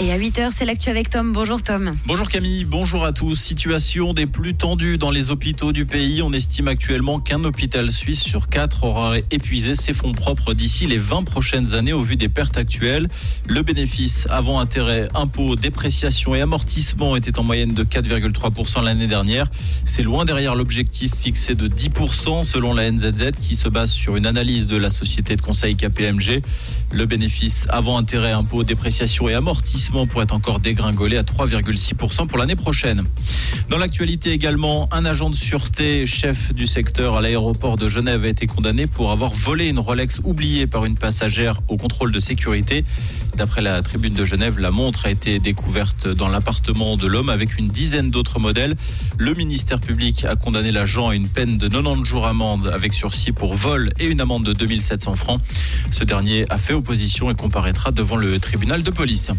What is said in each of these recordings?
Et à 8h, c'est l'actu avec Tom. Bonjour Tom. Bonjour Camille, bonjour à tous. Situation des plus tendues dans les hôpitaux du pays. On estime actuellement qu'un hôpital suisse sur quatre aura épuisé ses fonds propres d'ici les 20 prochaines années au vu des pertes actuelles. Le bénéfice avant intérêt, impôts, dépréciation et amortissement était en moyenne de 4,3% l'année dernière. C'est loin derrière l'objectif fixé de 10% selon la NZZ qui se base sur une analyse de la société de conseil KPMG. Le bénéfice avant intérêt, impôts, dépréciation et amortissement pourrait encore dégringoler à 3,6% pour l'année prochaine. Dans l'actualité également, un agent de sûreté, chef du secteur à l'aéroport de Genève, a été condamné pour avoir volé une Rolex oubliée par une passagère au contrôle de sécurité. D'après la tribune de Genève, la montre a été découverte dans l'appartement de l'homme avec une dizaine d'autres modèles. Le ministère public a condamné l'agent à une peine de 90 jours amende avec sursis pour vol et une amende de 2700 francs. Ce dernier a fait opposition et comparaîtra devant le tribunal de police.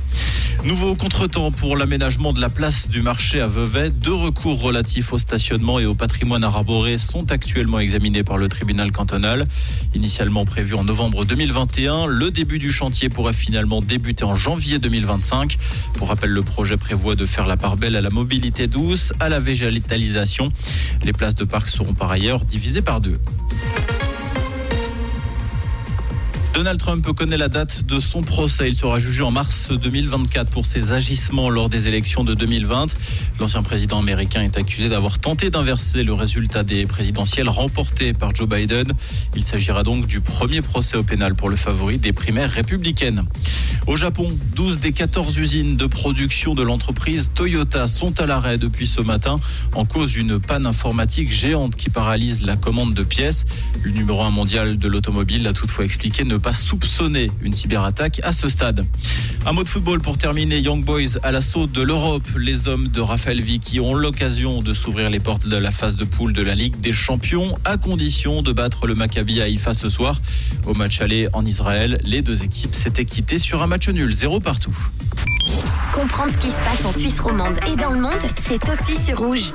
Nouveau contretemps pour l'aménagement de la place du marché à Vevey. Deux recours relatifs au stationnement et au patrimoine arboré sont actuellement examinés par le tribunal cantonal. Initialement prévu en novembre 2021, le début du chantier pourrait finalement débuter en janvier 2025. Pour rappel, le projet prévoit de faire la part belle à la mobilité douce, à la végétalisation. Les places de parc seront par ailleurs divisées par deux. Donald Trump connaît la date de son procès. Il sera jugé en mars 2024 pour ses agissements lors des élections de 2020. L'ancien président américain est accusé d'avoir tenté d'inverser le résultat des présidentielles remportées par Joe Biden. Il s'agira donc du premier procès au pénal pour le favori des primaires républicaines. Au Japon, 12 des 14 usines de production de l'entreprise Toyota sont à l'arrêt depuis ce matin en cause d'une panne informatique géante qui paralyse la commande de pièces. Le numéro 1 mondial de l'automobile a toutefois expliqué ne pas soupçonner une cyberattaque à ce stade. Un mot de football pour terminer. Young Boys à l'assaut de l'Europe. Les hommes de Raphaël Vicky ont l'occasion de s'ouvrir les portes de la phase de poule de la Ligue des Champions à condition de battre le Maccabi Haïfa ce soir. Au match aller en Israël, les deux équipes s'étaient quittées sur un match nul, zéro partout. Comprendre ce qui se passe en Suisse romande et dans le monde, c'est aussi sur Rouge.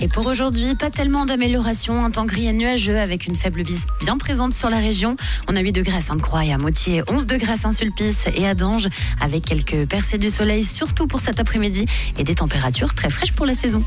Et pour aujourd'hui, pas tellement d'amélioration. Un temps gris et nuageux avec une faible bise bien présente sur la région. On a 8 degrés à Sainte-Croix et à Moutier, 11 degrés à Saint-Sulpice et à Dange, avec quelques percées du soleil, surtout pour cet après-midi, et des températures très fraîches pour la saison.